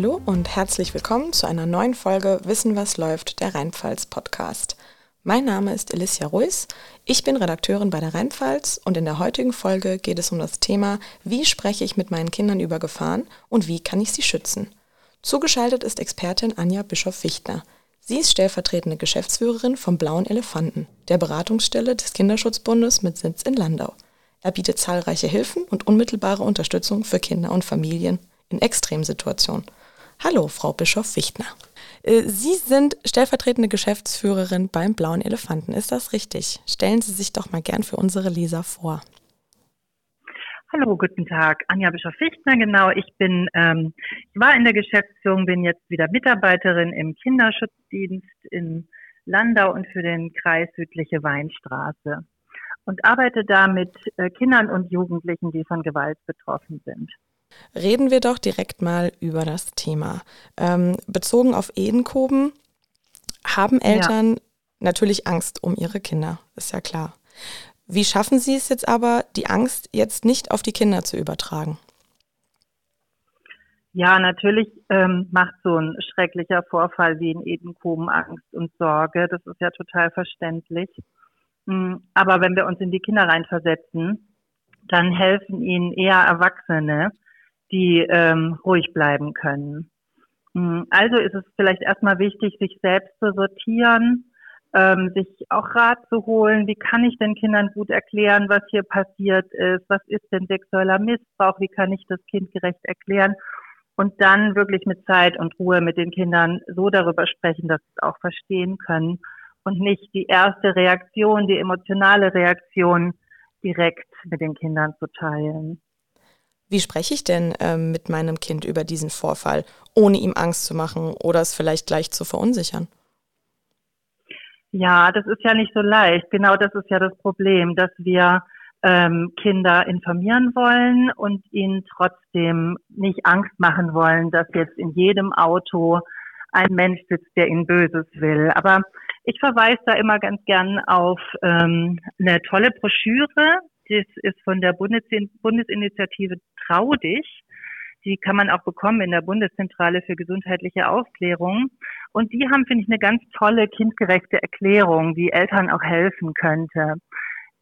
Hallo und herzlich willkommen zu einer neuen Folge Wissen, was läuft, der Rheinpfalz Podcast. Mein Name ist Alicia Ruiz, ich bin Redakteurin bei der Rheinpfalz und in der heutigen Folge geht es um das Thema, wie spreche ich mit meinen Kindern über Gefahren und wie kann ich sie schützen. Zugeschaltet ist Expertin Anja Bischof-Wichtner. Sie ist stellvertretende Geschäftsführerin vom Blauen Elefanten, der Beratungsstelle des Kinderschutzbundes mit Sitz in Landau. Er bietet zahlreiche Hilfen und unmittelbare Unterstützung für Kinder und Familien in Extremsituationen. Hallo, Frau Bischof-Wichtner. Äh, Sie sind stellvertretende Geschäftsführerin beim Blauen Elefanten. Ist das richtig? Stellen Sie sich doch mal gern für unsere Leser vor. Hallo, guten Tag. Anja Bischof-Fichtner, genau. Ich bin, ähm, ich war in der Geschäftsführung, bin jetzt wieder Mitarbeiterin im Kinderschutzdienst in Landau und für den Kreis Südliche Weinstraße und arbeite da mit äh, Kindern und Jugendlichen, die von Gewalt betroffen sind. Reden wir doch direkt mal über das Thema. Ähm, bezogen auf Edenkoben haben Eltern ja. natürlich Angst um ihre Kinder, ist ja klar. Wie schaffen Sie es jetzt aber, die Angst jetzt nicht auf die Kinder zu übertragen? Ja, natürlich ähm, macht so ein schrecklicher Vorfall wie in Edenkoben Angst und Sorge. Das ist ja total verständlich. Hm, aber wenn wir uns in die Kinder reinversetzen, dann helfen ihnen eher Erwachsene, die ähm, ruhig bleiben können. Mm, also ist es vielleicht erstmal wichtig, sich selbst zu sortieren, ähm, sich auch Rat zu holen. Wie kann ich den Kindern gut erklären, was hier passiert ist? Was ist denn sexueller Missbrauch? Wie kann ich das kindgerecht erklären? Und dann wirklich mit Zeit und Ruhe mit den Kindern so darüber sprechen, dass sie es auch verstehen können und nicht die erste Reaktion, die emotionale Reaktion direkt mit den Kindern zu teilen. Wie spreche ich denn ähm, mit meinem Kind über diesen Vorfall, ohne ihm Angst zu machen oder es vielleicht gleich zu verunsichern? Ja, das ist ja nicht so leicht. Genau das ist ja das Problem, dass wir ähm, Kinder informieren wollen und ihnen trotzdem nicht Angst machen wollen, dass jetzt in jedem Auto ein Mensch sitzt, der ihnen Böses will. Aber ich verweise da immer ganz gern auf ähm, eine tolle Broschüre, das ist von der Bundesinitiative Trau dich. Die kann man auch bekommen in der Bundeszentrale für gesundheitliche Aufklärung. Und die haben, finde ich, eine ganz tolle kindgerechte Erklärung, die Eltern auch helfen könnte.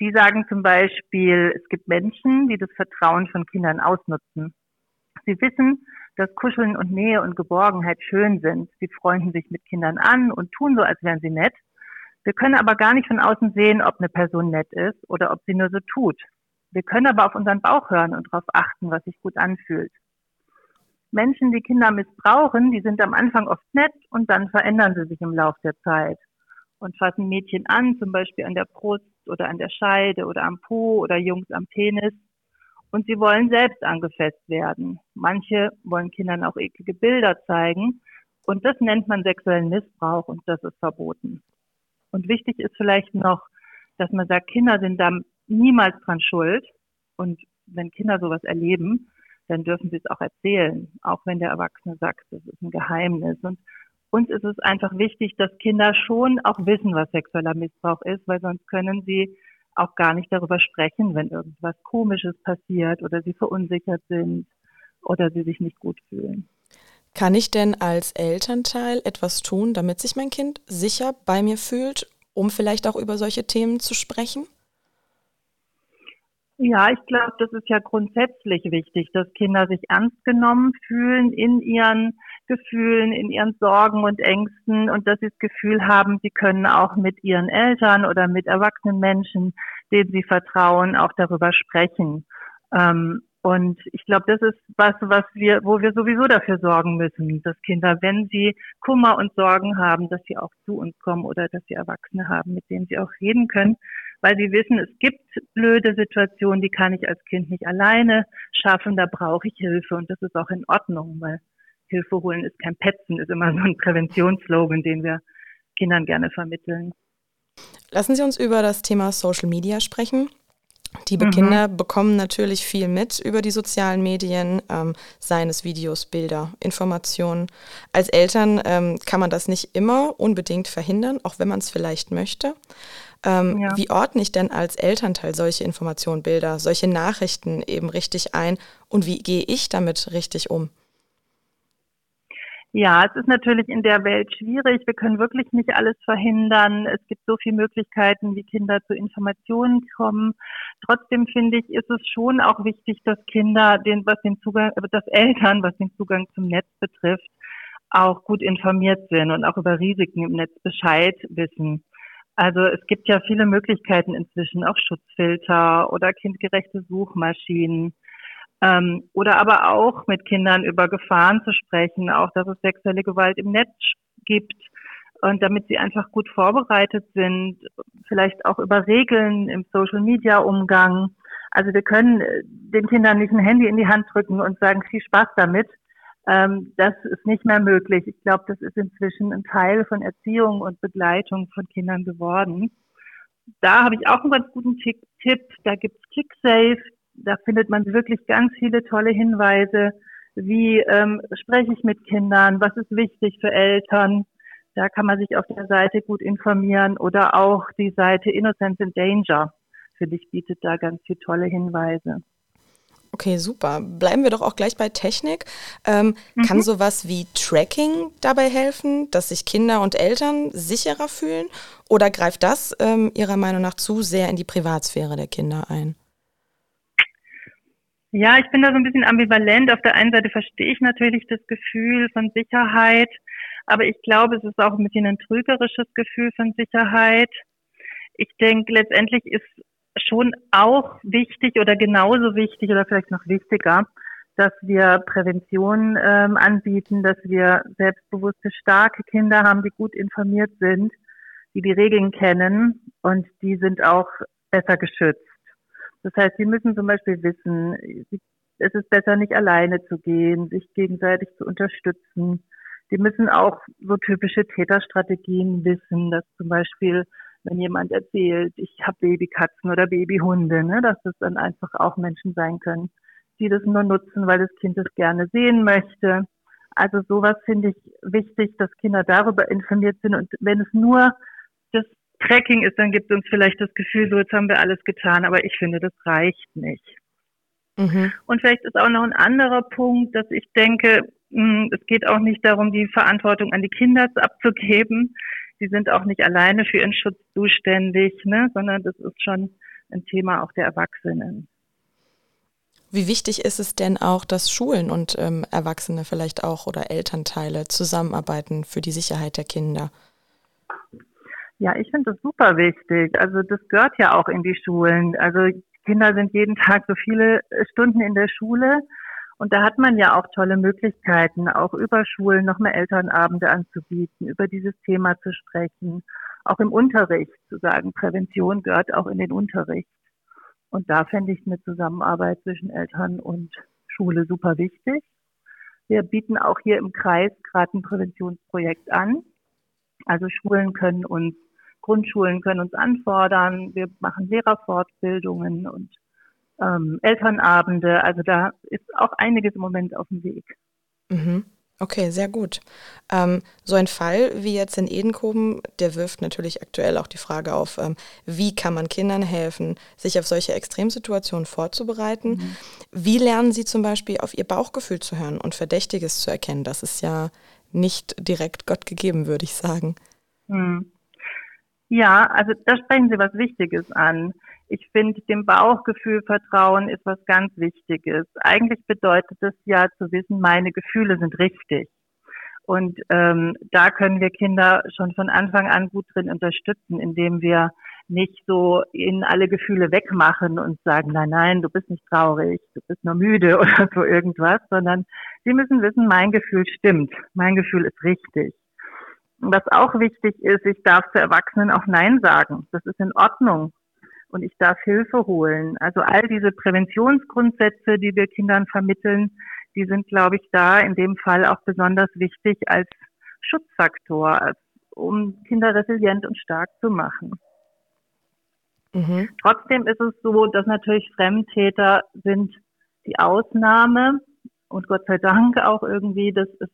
Die sagen zum Beispiel, es gibt Menschen, die das Vertrauen von Kindern ausnutzen. Sie wissen, dass Kuscheln und Nähe und Geborgenheit schön sind. Sie freunden sich mit Kindern an und tun so, als wären sie nett. Wir können aber gar nicht von außen sehen, ob eine Person nett ist oder ob sie nur so tut. Wir können aber auf unseren Bauch hören und darauf achten, was sich gut anfühlt. Menschen, die Kinder missbrauchen, die sind am Anfang oft nett und dann verändern sie sich im Laufe der Zeit und fassen Mädchen an, zum Beispiel an der Brust oder an der Scheide oder am Po oder Jungs am Penis. Und sie wollen selbst angefasst werden. Manche wollen Kindern auch eklige Bilder zeigen. Und das nennt man sexuellen Missbrauch und das ist verboten. Und wichtig ist vielleicht noch, dass man sagt, Kinder sind da niemals dran schuld. Und wenn Kinder sowas erleben, dann dürfen sie es auch erzählen, auch wenn der Erwachsene sagt, das ist ein Geheimnis. Und uns ist es einfach wichtig, dass Kinder schon auch wissen, was sexueller Missbrauch ist, weil sonst können sie auch gar nicht darüber sprechen, wenn irgendwas Komisches passiert oder sie verunsichert sind oder sie sich nicht gut fühlen. Kann ich denn als Elternteil etwas tun, damit sich mein Kind sicher bei mir fühlt, um vielleicht auch über solche Themen zu sprechen? Ja, ich glaube, das ist ja grundsätzlich wichtig, dass Kinder sich ernst genommen fühlen in ihren Gefühlen, in ihren Sorgen und Ängsten und dass sie das Gefühl haben, sie können auch mit ihren Eltern oder mit erwachsenen Menschen, denen sie vertrauen, auch darüber sprechen. Ähm, und ich glaube, das ist was, was wir, wo wir sowieso dafür sorgen müssen, dass Kinder, wenn sie Kummer und Sorgen haben, dass sie auch zu uns kommen oder dass sie Erwachsene haben, mit denen sie auch reden können, weil sie wissen, es gibt blöde Situationen, die kann ich als Kind nicht alleine schaffen, da brauche ich Hilfe und das ist auch in Ordnung, weil Hilfe holen ist kein Petzen, ist immer so ein Präventionsslogan, den wir Kindern gerne vermitteln. Lassen Sie uns über das Thema Social Media sprechen. Die mhm. Kinder bekommen natürlich viel mit über die sozialen Medien, ähm, seien es Videos, Bilder, Informationen. Als Eltern ähm, kann man das nicht immer unbedingt verhindern, auch wenn man es vielleicht möchte. Ähm, ja. Wie ordne ich denn als Elternteil solche Informationen, Bilder, solche Nachrichten eben richtig ein und wie gehe ich damit richtig um? Ja, es ist natürlich in der Welt schwierig. Wir können wirklich nicht alles verhindern. Es gibt so viele Möglichkeiten, wie Kinder zu Informationen kommen. Trotzdem finde ich, ist es schon auch wichtig, dass Kinder, den, was den Zugang, dass Eltern, was den Zugang zum Netz betrifft, auch gut informiert sind und auch über Risiken im Netz Bescheid wissen. Also es gibt ja viele Möglichkeiten inzwischen, auch Schutzfilter oder kindgerechte Suchmaschinen. Ähm, oder aber auch mit Kindern über Gefahren zu sprechen, auch dass es sexuelle Gewalt im Netz gibt und damit sie einfach gut vorbereitet sind, vielleicht auch über Regeln im Social-Media-Umgang. Also wir können äh, den Kindern nicht ein Handy in die Hand drücken und sagen, viel Spaß damit. Ähm, das ist nicht mehr möglich. Ich glaube, das ist inzwischen ein Teil von Erziehung und Begleitung von Kindern geworden. Da habe ich auch einen ganz guten Tipp. Da gibt's ClickSafe, da findet man wirklich ganz viele tolle Hinweise, wie ähm, spreche ich mit Kindern, was ist wichtig für Eltern. Da kann man sich auf der Seite gut informieren oder auch die Seite Innocence in Danger, für dich bietet da ganz viele tolle Hinweise. Okay, super. Bleiben wir doch auch gleich bei Technik. Ähm, mhm. Kann sowas wie Tracking dabei helfen, dass sich Kinder und Eltern sicherer fühlen? Oder greift das ähm, Ihrer Meinung nach zu sehr in die Privatsphäre der Kinder ein? Ja, ich bin da so ein bisschen ambivalent. Auf der einen Seite verstehe ich natürlich das Gefühl von Sicherheit, aber ich glaube, es ist auch ein bisschen ein trügerisches Gefühl von Sicherheit. Ich denke, letztendlich ist schon auch wichtig oder genauso wichtig oder vielleicht noch wichtiger, dass wir Prävention ähm, anbieten, dass wir selbstbewusste, starke Kinder haben, die gut informiert sind, die die Regeln kennen und die sind auch besser geschützt. Das heißt, sie müssen zum Beispiel wissen, es ist besser, nicht alleine zu gehen, sich gegenseitig zu unterstützen. Die müssen auch so typische Täterstrategien wissen, dass zum Beispiel, wenn jemand erzählt, ich habe Babykatzen oder Babyhunde, ne, dass das dann einfach auch Menschen sein können, die das nur nutzen, weil das Kind es gerne sehen möchte. Also sowas finde ich wichtig, dass Kinder darüber informiert sind. Und wenn es nur das Tracking ist, dann gibt es uns vielleicht das Gefühl, so jetzt haben wir alles getan, aber ich finde, das reicht nicht. Mhm. Und vielleicht ist auch noch ein anderer Punkt, dass ich denke, hm, es geht auch nicht darum, die Verantwortung an die Kinder abzugeben. Die sind auch nicht alleine für ihren Schutz zuständig, ne? sondern das ist schon ein Thema auch der Erwachsenen. Wie wichtig ist es denn auch, dass Schulen und ähm, Erwachsene vielleicht auch oder Elternteile zusammenarbeiten für die Sicherheit der Kinder? Ja, ich finde das super wichtig. Also das gehört ja auch in die Schulen. Also Kinder sind jeden Tag so viele Stunden in der Schule. Und da hat man ja auch tolle Möglichkeiten, auch über Schulen noch mehr Elternabende anzubieten, über dieses Thema zu sprechen, auch im Unterricht zu sagen, Prävention gehört auch in den Unterricht. Und da fände ich eine Zusammenarbeit zwischen Eltern und Schule super wichtig. Wir bieten auch hier im Kreis gerade ein Präventionsprojekt an. Also Schulen können uns Grundschulen können uns anfordern. Wir machen Lehrerfortbildungen und ähm, Elternabende. Also da ist auch einiges im Moment auf dem Weg. Mhm. Okay, sehr gut. Ähm, so ein Fall wie jetzt in Edenkoben, der wirft natürlich aktuell auch die Frage auf, ähm, wie kann man Kindern helfen, sich auf solche Extremsituationen vorzubereiten? Mhm. Wie lernen sie zum Beispiel auf ihr Bauchgefühl zu hören und Verdächtiges zu erkennen? Das ist ja nicht direkt Gott gegeben, würde ich sagen. Mhm. Ja, also da sprechen Sie was Wichtiges an. Ich finde, dem Bauchgefühl Vertrauen ist was ganz Wichtiges. Eigentlich bedeutet es ja zu wissen, meine Gefühle sind richtig. Und ähm, da können wir Kinder schon von Anfang an gut drin unterstützen, indem wir nicht so in alle Gefühle wegmachen und sagen, nein, nein, du bist nicht traurig, du bist nur müde oder so irgendwas, sondern sie müssen wissen, mein Gefühl stimmt, mein Gefühl ist richtig. Was auch wichtig ist, ich darf zu Erwachsenen auch Nein sagen. Das ist in Ordnung. Und ich darf Hilfe holen. Also all diese Präventionsgrundsätze, die wir Kindern vermitteln, die sind, glaube ich, da in dem Fall auch besonders wichtig als Schutzfaktor, um Kinder resilient und stark zu machen. Mhm. Trotzdem ist es so, dass natürlich Fremdtäter sind die Ausnahme und Gott sei Dank auch irgendwie, das ist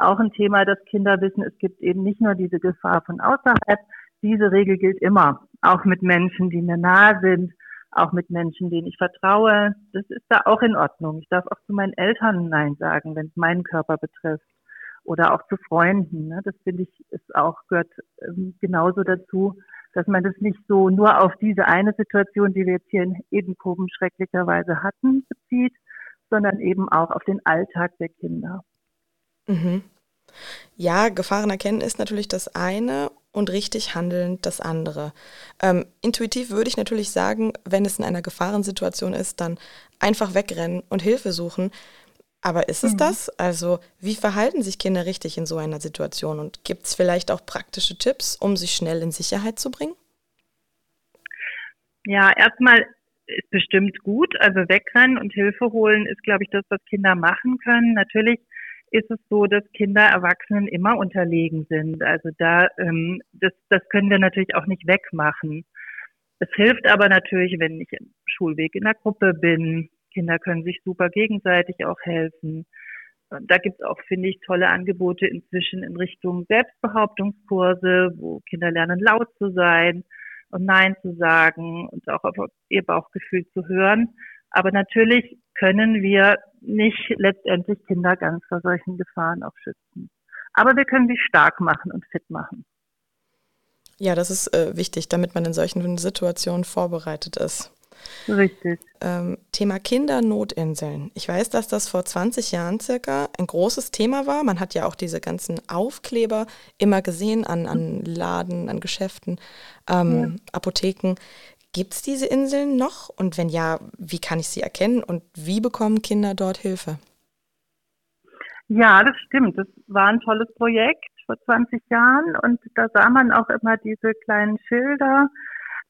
auch ein Thema, dass Kinder wissen, es gibt eben nicht nur diese Gefahr von außerhalb. Diese Regel gilt immer, auch mit Menschen, die mir nahe sind, auch mit Menschen, denen ich vertraue. Das ist da auch in Ordnung. Ich darf auch zu meinen Eltern Nein sagen, wenn es meinen Körper betrifft. oder auch zu Freunden. Ne? Das finde ich ist auch gehört ähm, genauso dazu, dass man das nicht so nur auf diese eine Situation, die wir jetzt hier in Edenkoben schrecklicherweise hatten, bezieht, sondern eben auch auf den Alltag der Kinder. Mhm. Ja, Gefahren erkennen ist natürlich das eine und richtig handeln das andere. Ähm, intuitiv würde ich natürlich sagen, wenn es in einer Gefahrensituation ist, dann einfach wegrennen und Hilfe suchen. Aber ist es mhm. das? Also wie verhalten sich Kinder richtig in so einer Situation? Und gibt es vielleicht auch praktische Tipps, um sich schnell in Sicherheit zu bringen? Ja, erstmal ist bestimmt gut. Also wegrennen und Hilfe holen ist, glaube ich, das, was Kinder machen können. Natürlich ist es so, dass Kinder Erwachsenen immer unterlegen sind. Also da, ähm, das, das können wir natürlich auch nicht wegmachen. Es hilft aber natürlich, wenn ich im Schulweg in der Gruppe bin. Kinder können sich super gegenseitig auch helfen. Da gibt es auch, finde ich, tolle Angebote inzwischen in Richtung Selbstbehauptungskurse, wo Kinder lernen, laut zu sein und Nein zu sagen und auch auf ihr Bauchgefühl zu hören. Aber natürlich können wir nicht letztendlich Kinder ganz vor solchen Gefahren auch schützen. Aber wir können sie stark machen und fit machen. Ja, das ist äh, wichtig, damit man in solchen Situationen vorbereitet ist. Richtig. Ähm, Thema Kindernotinseln. Ich weiß, dass das vor 20 Jahren circa ein großes Thema war. Man hat ja auch diese ganzen Aufkleber immer gesehen an, an Laden, an Geschäften, ähm, ja. Apotheken. Gibt es diese Inseln noch? Und wenn ja, wie kann ich sie erkennen? Und wie bekommen Kinder dort Hilfe? Ja, das stimmt. Das war ein tolles Projekt vor 20 Jahren und da sah man auch immer diese kleinen Schilder.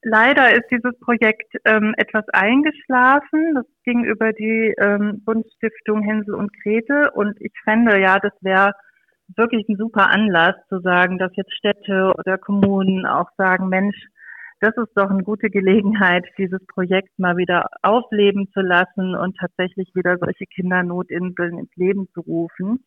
Leider ist dieses Projekt ähm, etwas eingeschlafen. Das ging über die ähm, Bundstiftung Hänsel und Grete und ich fände ja, das wäre wirklich ein super Anlass zu sagen, dass jetzt Städte oder Kommunen auch sagen, Mensch, das ist doch eine gute Gelegenheit, dieses Projekt mal wieder aufleben zu lassen und tatsächlich wieder solche Kindernotinseln ins Leben zu rufen.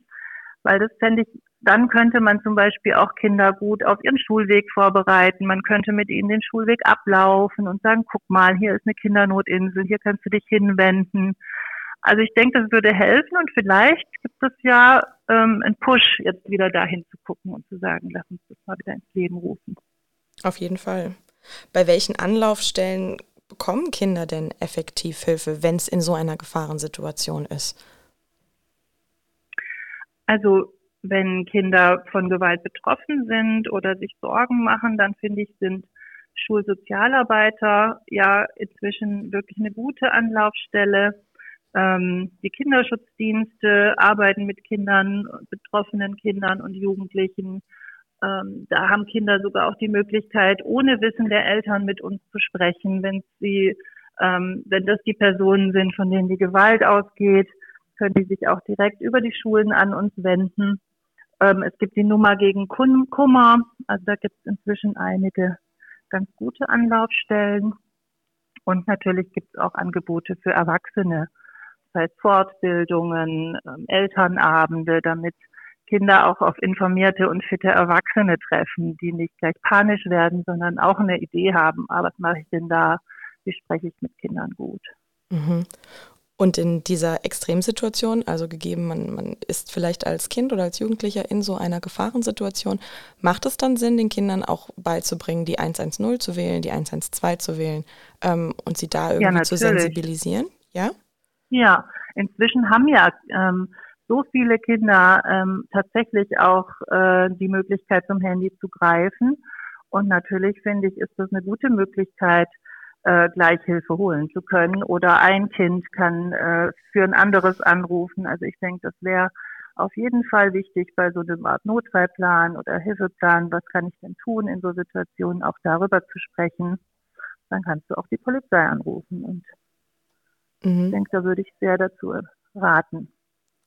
Weil das fände ich, dann könnte man zum Beispiel auch Kinder gut auf ihren Schulweg vorbereiten. Man könnte mit ihnen den Schulweg ablaufen und sagen, guck mal, hier ist eine Kindernotinsel, hier kannst du dich hinwenden. Also ich denke, das würde helfen und vielleicht gibt es ja ähm, einen Push, jetzt wieder dahin zu gucken und zu sagen, lass uns das mal wieder ins Leben rufen. Auf jeden Fall. Bei welchen Anlaufstellen bekommen Kinder denn effektiv Hilfe, wenn es in so einer Gefahrensituation ist? Also wenn Kinder von Gewalt betroffen sind oder sich Sorgen machen, dann finde ich, sind Schulsozialarbeiter ja inzwischen wirklich eine gute Anlaufstelle. Ähm, die Kinderschutzdienste arbeiten mit Kindern, betroffenen Kindern und Jugendlichen ähm, da haben Kinder sogar auch die Möglichkeit, ohne Wissen der Eltern mit uns zu sprechen, wenn sie, ähm, wenn das die Personen sind, von denen die Gewalt ausgeht, können die sich auch direkt über die Schulen an uns wenden. Ähm, es gibt die Nummer gegen Kummer, also da gibt es inzwischen einige ganz gute Anlaufstellen. Und natürlich gibt es auch Angebote für Erwachsene, das heißt Fortbildungen, ähm, Elternabende, damit Kinder auch auf informierte und fitte Erwachsene treffen, die nicht gleich panisch werden, sondern auch eine Idee haben, ah, was mache ich denn da, wie spreche ich mit Kindern gut. Mhm. Und in dieser Extremsituation, also gegeben, man, man ist vielleicht als Kind oder als Jugendlicher in so einer Gefahrensituation, macht es dann Sinn, den Kindern auch beizubringen, die 110 zu wählen, die 112 zu wählen ähm, und sie da irgendwie ja, zu sensibilisieren? Ja? Ja, inzwischen haben ja ähm, so viele Kinder ähm, tatsächlich auch äh, die Möglichkeit zum Handy zu greifen. Und natürlich finde ich, ist das eine gute Möglichkeit, äh, Gleichhilfe holen zu können. Oder ein Kind kann äh, für ein anderes anrufen. Also ich denke, das wäre auf jeden Fall wichtig bei so einem Art Notfallplan oder Hilfeplan. Was kann ich denn tun in so Situationen, auch darüber zu sprechen? Dann kannst du auch die Polizei anrufen. Und mhm. ich denke, da würde ich sehr dazu raten.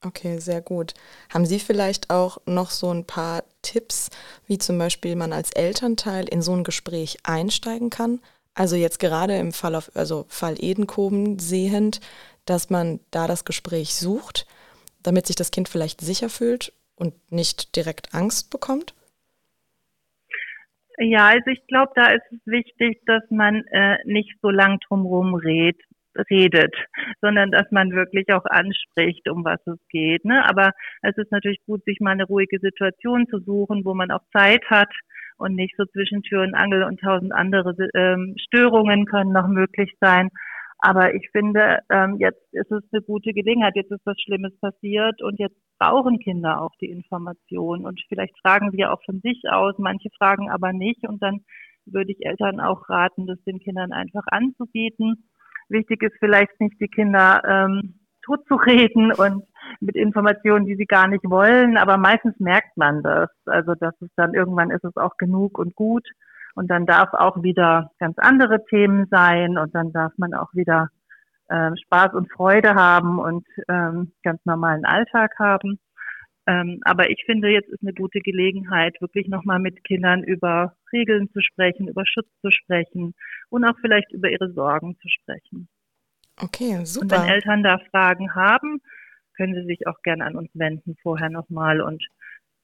Okay, sehr gut. Haben Sie vielleicht auch noch so ein paar Tipps, wie zum Beispiel man als Elternteil in so ein Gespräch einsteigen kann? Also jetzt gerade im Fall auf, also Fall Edenkoben sehend, dass man da das Gespräch sucht, damit sich das Kind vielleicht sicher fühlt und nicht direkt Angst bekommt? Ja, also ich glaube, da ist es wichtig, dass man äh, nicht so lang drumherum redet, redet, sondern dass man wirklich auch anspricht, um was es geht. Ne? Aber es ist natürlich gut, sich mal eine ruhige Situation zu suchen, wo man auch Zeit hat und nicht so zwischen Tür und Angel und tausend andere ähm, Störungen können noch möglich sein. Aber ich finde, ähm, jetzt ist es eine gute Gelegenheit, jetzt ist was Schlimmes passiert und jetzt brauchen Kinder auch die Information und vielleicht fragen sie auch von sich aus, manche fragen aber nicht und dann würde ich Eltern auch raten, das den Kindern einfach anzubieten. Wichtig ist vielleicht nicht, die Kinder ähm, totzureden und mit Informationen, die sie gar nicht wollen, aber meistens merkt man das. Also dass es dann irgendwann ist es auch genug und gut. Und dann darf auch wieder ganz andere Themen sein und dann darf man auch wieder äh, Spaß und Freude haben und ähm, ganz normalen Alltag haben. Ähm, aber ich finde, jetzt ist eine gute Gelegenheit, wirklich nochmal mit Kindern über Regeln zu sprechen, über Schutz zu sprechen und auch vielleicht über ihre Sorgen zu sprechen. Okay, super. Und wenn Eltern da Fragen haben, können sie sich auch gerne an uns wenden vorher nochmal und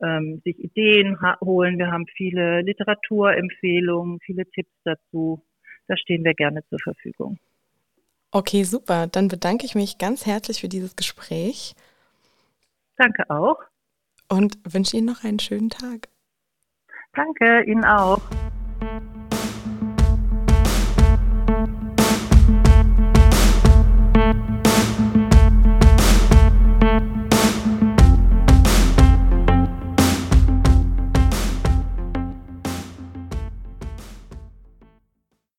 ähm, sich Ideen holen. Wir haben viele Literaturempfehlungen, viele Tipps dazu. Da stehen wir gerne zur Verfügung. Okay, super. Dann bedanke ich mich ganz herzlich für dieses Gespräch. Danke auch. Und wünsche Ihnen noch einen schönen Tag. Danke, Ihnen auch.